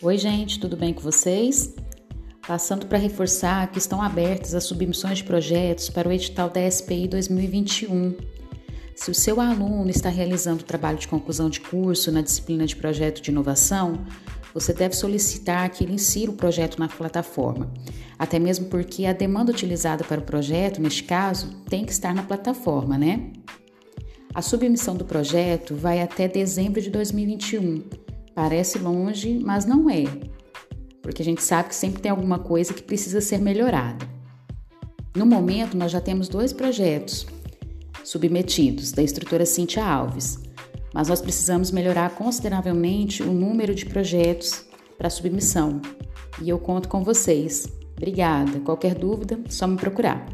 Oi, gente, tudo bem com vocês? Passando para reforçar que estão abertas as submissões de projetos para o edital da SPI 2021. Se o seu aluno está realizando o trabalho de conclusão de curso na disciplina de projeto de inovação, você deve solicitar que ele insira o projeto na plataforma, até mesmo porque a demanda utilizada para o projeto, neste caso, tem que estar na plataforma, né? A submissão do projeto vai até dezembro de 2021 Parece longe, mas não é, porque a gente sabe que sempre tem alguma coisa que precisa ser melhorada. No momento, nós já temos dois projetos submetidos da instrutora Cíntia Alves, mas nós precisamos melhorar consideravelmente o número de projetos para submissão. E eu conto com vocês. Obrigada. Qualquer dúvida, só me procurar.